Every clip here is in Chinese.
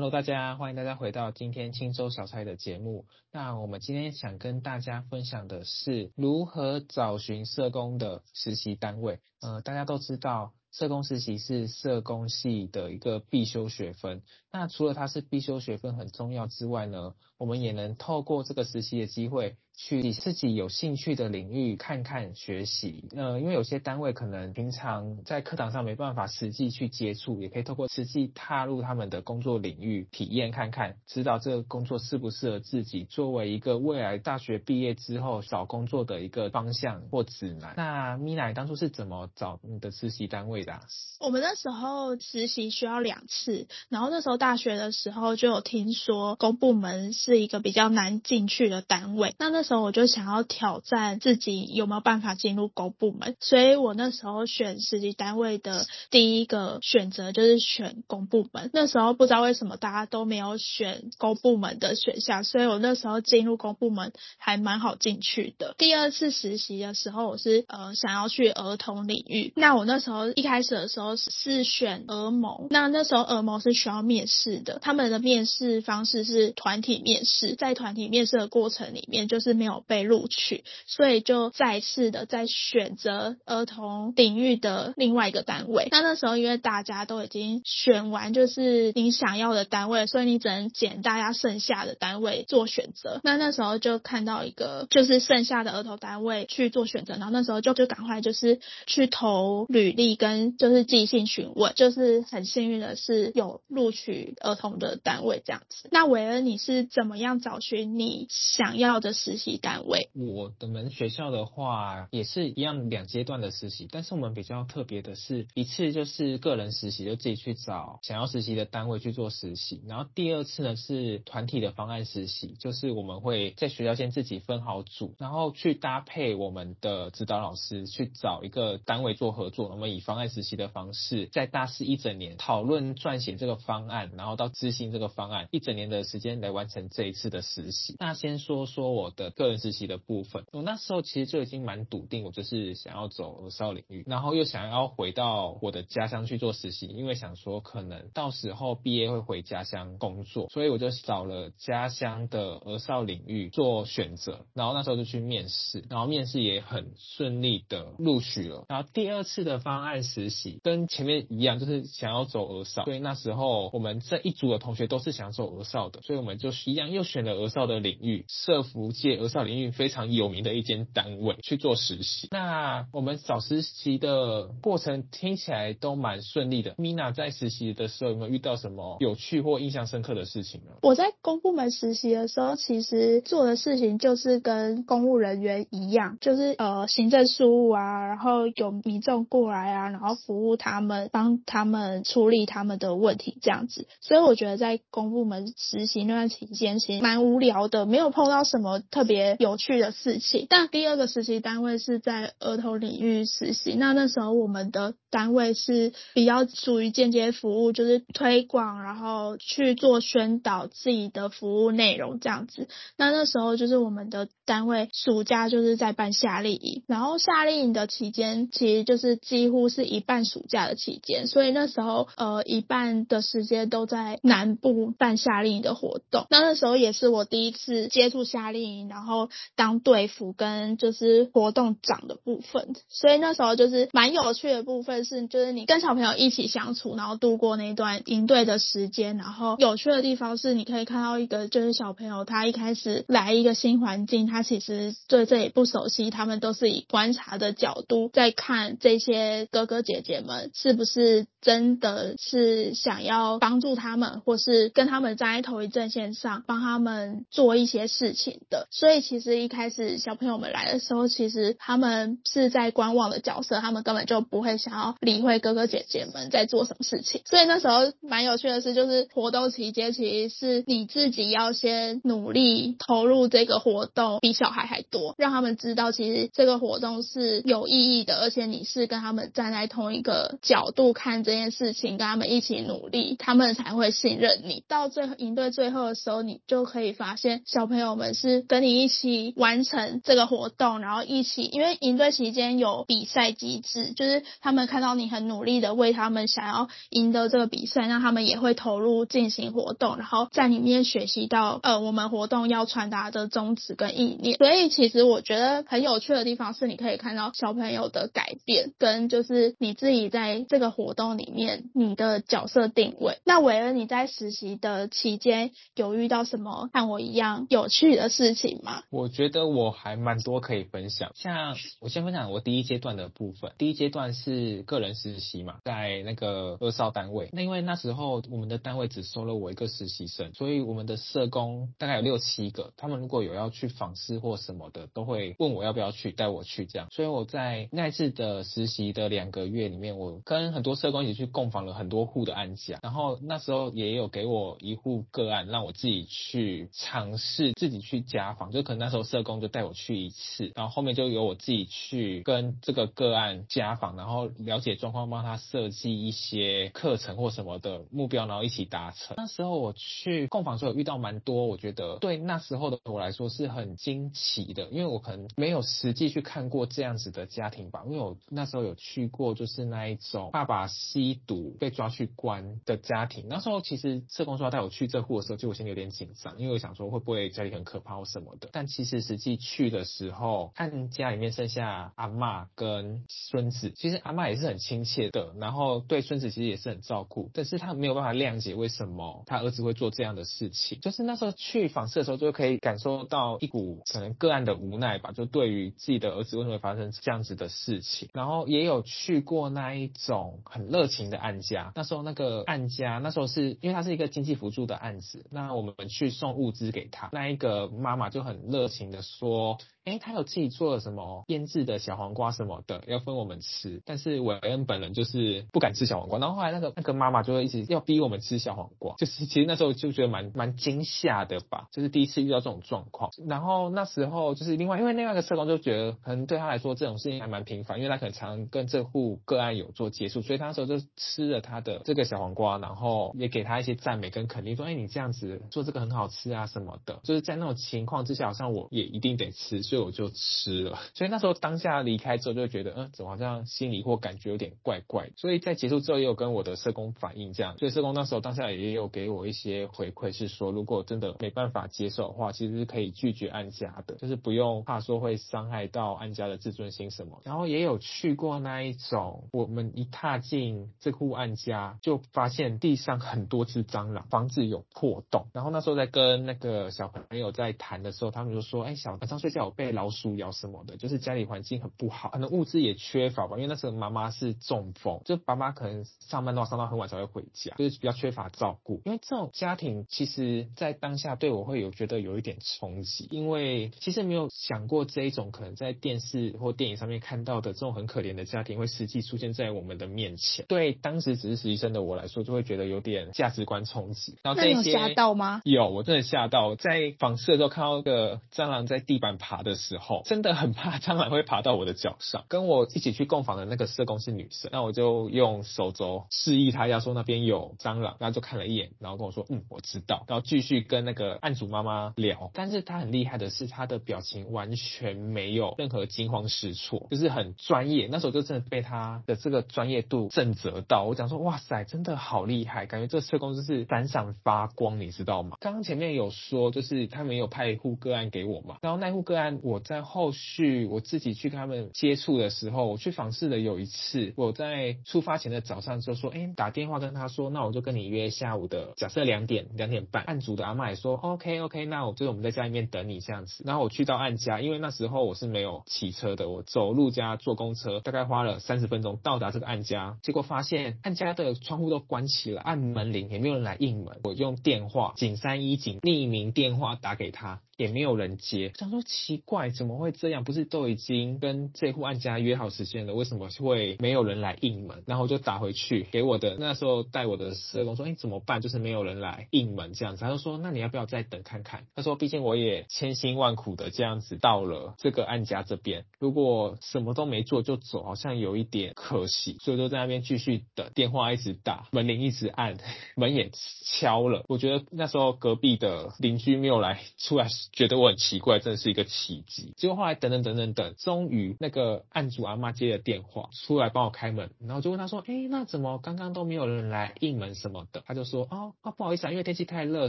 Hello，大家欢迎大家回到今天青州小菜的节目。那我们今天想跟大家分享的是如何找寻社工的实习单位。呃，大家都知道，社工实习是社工系的一个必修学分。那除了它是必修学分很重要之外呢，我们也能透过这个实习的机会，去自己有兴趣的领域看看学习。呃，因为有些单位可能平常在课堂上没办法实际去接触，也可以透过实际踏入他们的工作领域体验看看，知道这个工作适不适合自己，作为一个未来大学毕业之后找工作的一个方向或指南。那米奶当初是怎么找你的实习单位的？我们那时候实习需要两次，然后那时候大学的时候就有听说公部门是一个比较难进去的单位，那那时候我就想要挑战自己有没有办法进入公部门，所以我那时候选实习单位的第一个选择就是选公部门。那时候不知道为什么大家都没有选公部门的选项，所以我那时候进入公部门还蛮好进去的。第二次实习的时候，我是呃想要去儿童领域，那我那时候一开始的时候是选儿盟，那那时候儿盟是需要面试的，他们的面试方式是团体面试，在团体面试的过程里面就是没有被录取，所以就再次的再选择儿童领域的另外一个单位。那那时候因为大家都已经选完，就是你想要的单位，所以你只能捡大家剩下的单位做选择。那那时候就看到一个就是剩下的儿童单位去做选择，然后那时候就就赶快就是去投履历跟就是即兴询问，就是很幸运的是有录取儿童的单位这样子。那韦恩你是怎么样找寻你想要的实习单位？我的门学校的话也是一样两阶段的实习，但是我们比较特别的是，一次就是个人实习，就自己去找想要实习的单位去做实习，然后第二次呢是团体的方案实习，就是我们会在学校先自己分好组，然后去搭配我们的指导老师去找一个单位做合作，我们以方案实习的方式，在大四一整年讨论撰写这个方案，然后到执行这个方案，一整年的时间来完成这一次的实习。那先说说我的个人实习。的部分，我那时候其实就已经蛮笃定，我就是想要走儿少领域，然后又想要回到我的家乡去做实习，因为想说可能到时候毕业会回家乡工作，所以我就找了家乡的儿少领域做选择，然后那时候就去面试，然后面试也很顺利的录取了。然后第二次的方案实习跟前面一样，就是想要走儿少，所以那时候我们这一组的同学都是想走儿少的，所以我们就一样又选了儿少的领域，社福界儿少领域。非常有名的一间单位去做实习。那我们找实习的过程听起来都蛮顺利的。Mina 在实习的时候有没有遇到什么有趣或印象深刻的事情呢？我在公部门实习的时候，其实做的事情就是跟公务人员一样，就是呃行政事务啊，然后有民众过来啊，然后服务他们，帮他们处理他们的问题这样子。所以我觉得在公部门实习那段期间，其实蛮无聊的，没有碰到什么特别别有趣的事情，但第二个实习单位是在儿童领域实习。那那时候我们的单位是比较属于间接服务，就是推广，然后去做宣导自己的服务内容这样子。那那时候就是我们的单位暑假就是在办夏令营，然后夏令营的期间其实就是几乎是一半暑假的期间，所以那时候呃一半的时间都在南部办夏令营的活动。那那时候也是我第一次接触夏令营，然然后当队服跟就是活动长的部分，所以那时候就是蛮有趣的部分是，就是你跟小朋友一起相处，然后度过那段营队的时间，然后有趣的地方是你可以看到一个就是小朋友他一开始来一个新环境，他其实对这里不熟悉，他们都是以观察的角度在看这些哥哥姐姐们是不是真的是想要帮助他们，或是跟他们站在同一阵线上，帮他们做一些事情的。所以所以其实一开始小朋友们来的时候，其实他们是在观望的角色，他们根本就不会想要理会哥哥姐姐们在做什么事情。所以那时候蛮有趣的是，就是活动期间其实是你自己要先努力投入这个活动，比小孩还多，让他们知道其实这个活动是有意义的，而且你是跟他们站在同一个角度看这件事情，跟他们一起努力，他们才会信任你。到最后营队最后的时候，你就可以发现小朋友们是跟你一起完成这个活动，然后一起，因为营队期间有比赛机制，就是他们看到你很努力的为他们想要赢得这个比赛，那他们也会投入进行活动，然后在里面学习到呃我们活动要传达的宗旨跟意念。所以其实我觉得很有趣的地方是，你可以看到小朋友的改变，跟就是你自己在这个活动里面你的角色定位。那韦恩，你在实习的期间有遇到什么和我一样有趣的事情吗？我觉得我还蛮多可以分享。像我先分享我第一阶段的部分，第一阶段是个人实习嘛，在那个二少单位。那因为那时候我们的单位只收了我一个实习生，所以我们的社工大概有六七个，他们如果有要去访视或什么的，都会问我要不要去，带我去这样。所以我在那次的实习的两个月里面，我跟很多社工一起去共访了很多户的案家，然后那时候也有给我一户个案，让我自己去尝试自己去家访，就可能那时候社工就带我去一次，然后后面就由我自己去跟这个个案家访，然后了解状况，帮他设计一些课程或什么的目标，然后一起达成。那时候我去共访的时候，遇到蛮多，我觉得对那时候的我来说是很惊奇的，因为我可能没有实际去看过这样子的家庭吧，因为我那时候有去过，就是那一种爸爸吸毒被抓去关的家庭。那时候其实社工说要带我去这户的时候，就我心里有点紧张，因为我想说会不会家里很可怕或什么但其实实际去的时候，看家里面剩下阿嬷跟孙子，其实阿嬷也是很亲切的，然后对孙子其实也是很照顾，但是他没有办法谅解为什么他儿子会做这样的事情。就是那时候去访视的时候，就可以感受到一股可能个案的无奈吧，就对于自己的儿子为什么会发生这样子的事情。然后也有去过那一种很热情的案家，那时候那个案家那时候是因为他是一个经济辅助的案子，那我们去送物资给他，那一个妈妈就很很热情的说。哎，他有自己做了什么腌制的小黄瓜什么的，要分我们吃。但是韦恩本人就是不敢吃小黄瓜。然后后来那个那个妈妈就会一直要逼我们吃小黄瓜，就是其实那时候就觉得蛮蛮惊吓的吧，就是第一次遇到这种状况。然后那时候就是另外，因为另外一个社工就觉得可能对他来说这种事情还蛮频繁，因为他可能常跟这户个案有做接触，所以他那时候就吃了他的这个小黄瓜，然后也给他一些赞美跟肯定，说哎你这样子做这个很好吃啊什么的。就是在那种情况之下，好像我也一定得吃，所以我就吃了，所以那时候当下离开之后，就会觉得，嗯，怎么好像心里或感觉有点怪怪。所以在结束之后，也有跟我的社工反映这样，所以社工那时候当下也有给我一些回馈，是说如果真的没办法接受的话，其实是可以拒绝安家的，就是不用怕说会伤害到安家的自尊心什么。然后也有去过那一种，我们一踏进这户安家，就发现地上很多只蟑螂，房子有破洞。然后那时候在跟那个小朋友在谈的时候，他们就说，哎，小晚上睡觉被老鼠。咬什么的，就是家里环境很不好，可能物资也缺乏吧。因为那时候妈妈是中风，就爸妈可能上班的话上到很晚才会回家，就是比较缺乏照顾。因为这种家庭，其实在当下对我会有觉得有一点冲击，因为其实没有想过这一种可能在电视或电影上面看到的这种很可怜的家庭会实际出现在我们的面前。对当时只是实习生的我来说，就会觉得有点价值观冲击。然后这些吓到吗？有，我真的吓到。在访视的时候看到一个蟑螂在地板爬的的时候，真的很怕蟑螂会爬到我的脚上。跟我一起去共房的那个社工是女生，那我就用手肘示意她，要说那边有蟑螂，然后就看了一眼，然后跟我说，嗯，我知道，然后继续跟那个案主妈妈聊。但是她很厉害的是，她的表情完全没有任何惊慌失措，就是很专业。那时候就真的被她的这个专业度震慑到，我讲说，哇塞，真的好厉害，感觉这社工就是闪闪发光，你知道吗？刚刚前面有说，就是他们有派一户个案给我嘛，然后那户个案我在后续我自己去跟他们接触的时候，我去访视的有一次，我在出发前的早上就说，哎，打电话跟他说，那我就跟你约下午的，假设两点两点半。案主的阿嬷也说，OK OK，那我就是我们在家里面等你这样子。然后我去到案家，因为那时候我是没有骑车的，我走路加坐公车，大概花了三十分钟到达这个案家，结果发现案家的窗户都关起了，按门铃也没有人来应门，我用电话警三一警匿名电话打给他。也没有人接，想说奇怪，怎么会这样？不是都已经跟这户案家约好时间了，为什么会没有人来应门？然后我就打回去给我的那时候带我的社工说，哎，怎么办？就是没有人来应门这样子。他就说，那你要不要再等看看？他说，毕竟我也千辛万苦的这样子到了这个案家这边，如果什么都没做就走，好像有一点可惜，所以就在那边继续等，电话一直打，门铃一直按，门也敲了。我觉得那时候隔壁的邻居没有来出来。觉得我很奇怪，真的是一个奇结果后来等等等等等，终于那个案主阿妈接了电话，出来帮我开门，然后就问他说：“哎，那怎么刚刚都没有人来应门什么的？”他就说：“哦，啊，不好意思啊，因为天气太热，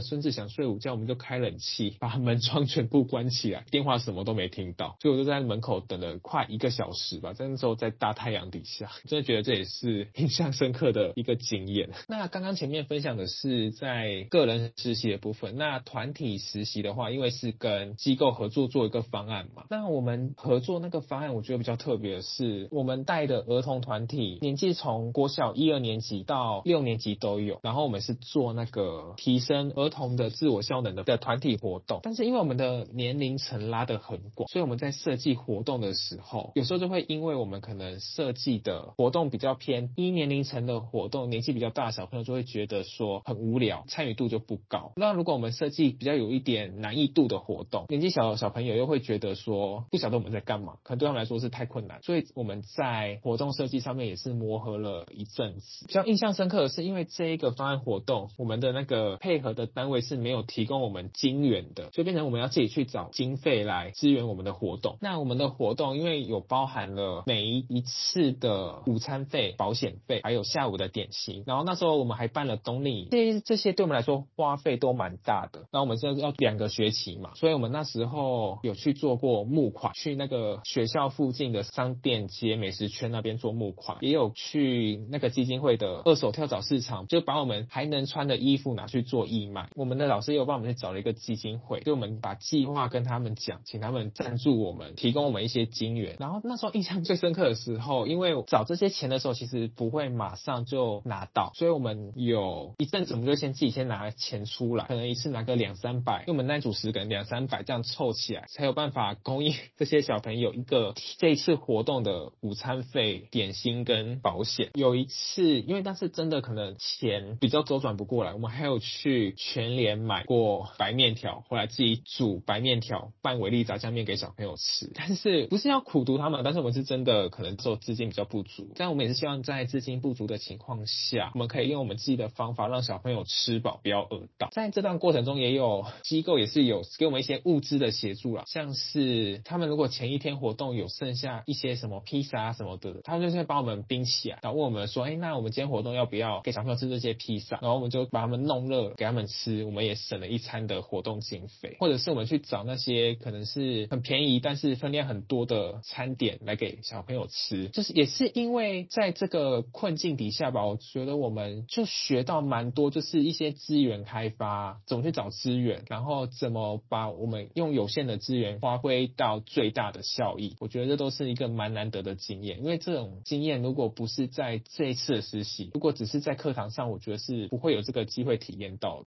孙子想睡午觉，我们就开冷气，把门窗全部关起来，电话什么都没听到。”所以我就在门口等了快一个小时吧。在那时候在大太阳底下，真的觉得这也是印象深刻的一个经验。那刚刚前面分享的是在个人实习的部分，那团体实习的话，因为是跟机构合作做一个方方案嘛，那我们合作那个方案，我觉得比较特别的是，我们带的儿童团体年纪从国小一二年级到六年级都有，然后我们是做那个提升儿童的自我效能的的团体活动，但是因为我们的年龄层拉得很广，所以我们在设计活动的时候，有时候就会因为我们可能设计的活动比较偏低年龄层的活动，年纪比较大小朋友就会觉得说很无聊，参与度就不高。那如果我们设计比较有一点难易度的活动，年纪小的小朋友又会觉觉得说不晓得我们在干嘛，可能对他们来说是太困难，所以我们在活动设计上面也是磨合了一阵子。比较印象深刻的是，因为这一个方案活动，我们的那个配合的单位是没有提供我们金援的，所以变成我们要自己去找经费来支援我们的活动。那我们的活动因为有包含了每一次的午餐费、保险费，还有下午的点心，然后那时候我们还办了冬令营，这些这些对我们来说花费都蛮大的。那我们现在要两个学期嘛，所以我们那时候有去做过募款，去那个学校附近的商店街、美食圈那边做募款，也有去那个基金会的二手跳蚤市场，就把我们还能穿的衣服拿去做义卖。我们的老师又帮我们去找了一个基金会，就我们把计划跟他们讲，请他们赞助我们，提供我们一些金源。然后那时候印象最深刻的时候，因为找这些钱的时候，其实不会马上就拿到，所以我们有一阵子我们就先自己先拿钱出来，可能一次拿个两三百，因为我们那组十个人两三百这样凑起来，才有办办法供应这些小朋友一个这一次活动的午餐费、点心跟保险。有一次，因为当时真的可能钱比较周转不过来，我们还有去全联买过白面条，后来自己煮白面条拌维力炸酱面给小朋友吃。但是不是要苦读他们，但是我们是真的可能做资金比较不足。但我们也是希望在资金不足的情况下，我们可以用我们自己的方法让小朋友吃饱，不要饿到。在这段过程中，也有机构也是有给我们一些物资的协助啦，像是他们如果前一天活动有剩下一些什么披萨什么的，他们就会帮我们冰起来，然后问我们说，哎，那我们今天活动要不要给小朋友吃这些披萨？然后我们就把他们弄热给他们吃，我们也省了一餐的活动经费。或者是我们去找那些可能是很便宜但是分量很多的餐点来给小朋友吃，就是也是因为在这个困境底下吧，我觉得我们就学到蛮多，就是一些资源开发，怎么去找资源，然后怎么把我们用有限的资源发挥到最大的效益，我觉得这都是一个蛮难得的经验。因为这种经验如果不是在这一次的实习，如果只是在课堂上，我觉得是不会有这个机会体验到的。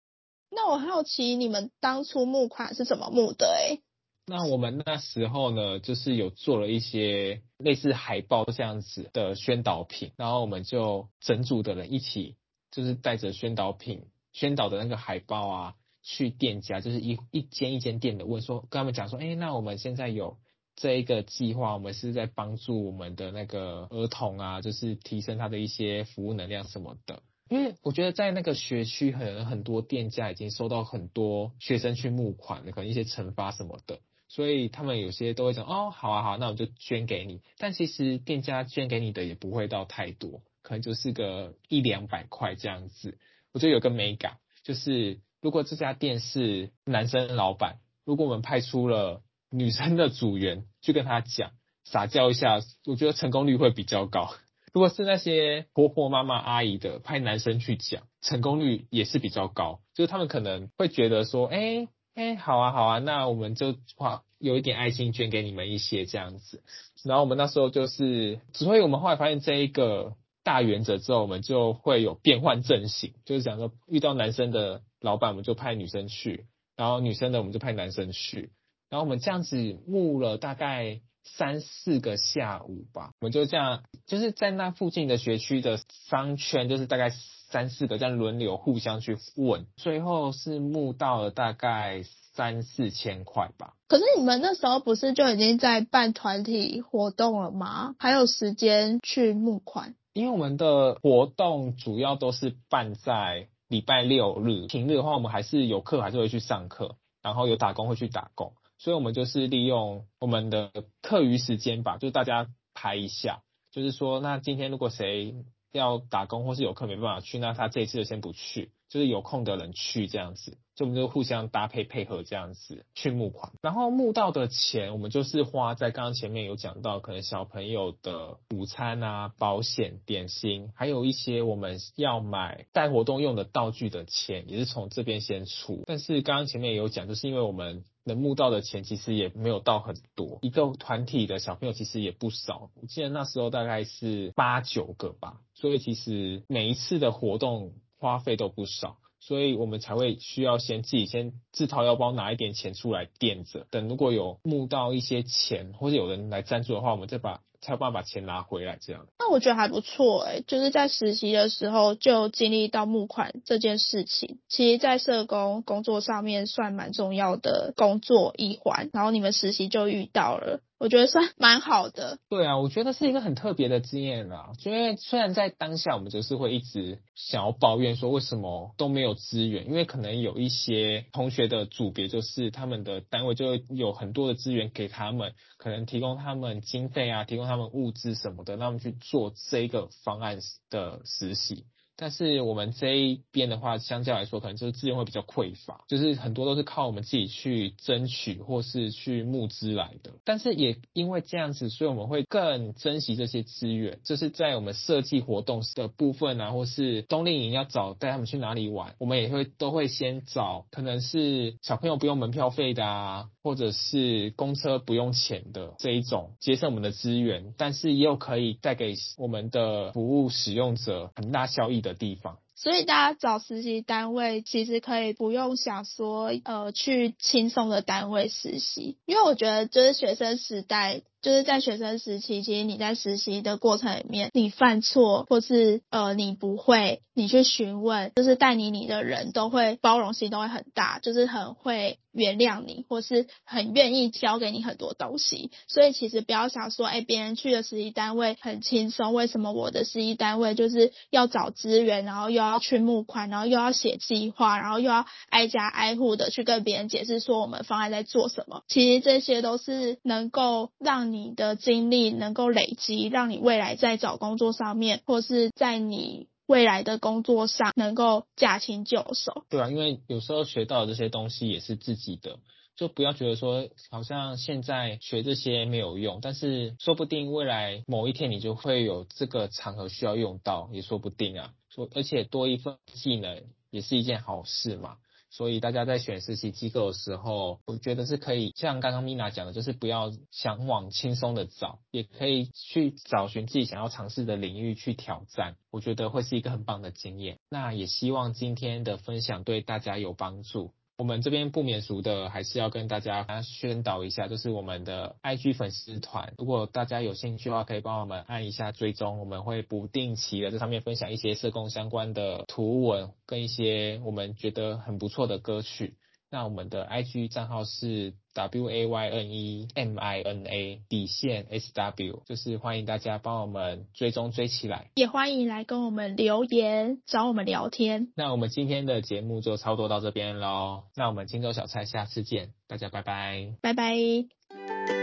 那我好奇你们当初募款是怎么募的？诶，那我们那时候呢，就是有做了一些类似海报这样子的宣导品，然后我们就整组的人一起，就是带着宣导品、宣导的那个海报啊。去店家，就是一一间一间店的问说，跟他们讲说，哎，那我们现在有这一个计划，我们是在帮助我们的那个儿童啊，就是提升他的一些服务能量什么的。因为我觉得在那个学区，可能很多店家已经收到很多学生去募款的，可能一些惩罚什么的，所以他们有些都会讲，哦，好啊好，那我就捐给你。但其实店家捐给你的也不会到太多，可能就是个一两百块这样子。我觉得有个美感，就是如果这家店是男生老板，如果我们派出了女生的组员去跟他讲，撒娇一下，我觉得成功率会比较高。如果是那些婆婆妈妈阿姨的，派男生去讲，成功率也是比较高。就是他们可能会觉得说，哎、欸、哎、好啊好啊，那我们就花有一点爱心捐给你们一些这样子。然后我们那时候就是，所以我们后来发现这一个大原则之后，我们就会有变换阵型，就是讲说遇到男生的老板，我们就派女生去；然后女生的我们就派男生去。然后我们这样子募了大概。三四个下午吧，我们就这样，就是在那附近的学区的商圈，就是大概三四个这样轮流互相去问，最后是募到了大概三四千块吧。可是你们那时候不是就已经在办团体活动了吗？还有时间去募款？因为我们的活动主要都是办在礼拜六日，平日的话我们还是有课，还是会去上课，然后有打工会去打工。所以，我们就是利用我们的课余时间吧，就大家排一下，就是说，那今天如果谁要打工或是有课没办法去，那他这一次就先不去，就是有空的人去这样子。就我们就互相搭配配合这样子去募款，然后募到的钱，我们就是花在刚刚前面有讲到，可能小朋友的午餐啊、保险、点心，还有一些我们要买带活动用的道具的钱，也是从这边先出。但是刚刚前面也有讲，就是因为我们能募到的钱其实也没有到很多，一个团体的小朋友其实也不少，我记得那时候大概是八九个吧，所以其实每一次的活动花费都不少。所以我们才会需要先自己先自掏腰包拿一点钱出来垫着，等如果有募到一些钱或者有人来赞助的话，我们再把才有办法把钱拿回来这样。那我觉得还不错哎，就是在实习的时候就经历到募款这件事情，其实，在社工工作上面算蛮重要的工作一环，然后你们实习就遇到了。我觉得算蛮好的。对啊，我觉得是一个很特别的经验啦。因为虽然在当下我们就是会一直想要抱怨说为什么都没有资源，因为可能有一些同学的组别就是他们的单位就有很多的资源给他们，可能提供他们经费啊，提供他们物资什么的，让他们去做这个方案的实习。但是我们这一边的话，相较来说，可能就是资源会比较匮乏，就是很多都是靠我们自己去争取或是去募资来的。但是也因为这样子，所以我们会更珍惜这些资源，就是在我们设计活动的部分啊，或是冬令营要找带他们去哪里玩，我们也会都会先找可能是小朋友不用门票费的啊，或者是公车不用钱的这一种，节省我们的资源，但是又可以带给我们的服务使用者很大效益的地方，所以大家找实习单位其实可以不用想说，呃，去轻松的单位实习，因为我觉得就是学生时代。就是在学生时期，其实你在实习的过程里面，你犯错或是呃你不会，你去询问，就是带你你的人都会包容性都会很大，就是很会原谅你，或是很愿意教给你很多东西。所以其实不要想说，哎，别人去的实习单位很轻松，为什么我的实习单位就是要找资源，然后又要要去募款，然后又要写计划，然后又要挨家挨户的去跟别人解释说我们方案在做什么？其实这些都是能够让你的经历能够累积，让你未来在找工作上面，或是在你未来的工作上能够驾轻就熟。对啊，因为有时候学到的这些东西也是自己的，就不要觉得说好像现在学这些没有用，但是说不定未来某一天你就会有这个场合需要用到，也说不定啊。而且多一份技能也是一件好事嘛。所以大家在选实习机构的时候，我觉得是可以像刚刚米娜讲的，就是不要想往轻松的找，也可以去找寻自己想要尝试的领域去挑战。我觉得会是一个很棒的经验。那也希望今天的分享对大家有帮助。我们这边不免俗的，还是要跟大家宣导一下，就是我们的 IG 粉丝团，如果大家有兴趣的话，可以帮我们按一下追踪，我们会不定期的在上面分享一些社工相关的图文跟一些我们觉得很不错的歌曲。那我们的 IG 账号是 W A Y N E M I N A 底线 S W，就是欢迎大家帮我们追踪追起来，也欢迎来跟我们留言找我们聊天。那我们今天的节目就差不多到这边喽，那我们荆州小菜下次见，大家拜拜，拜拜。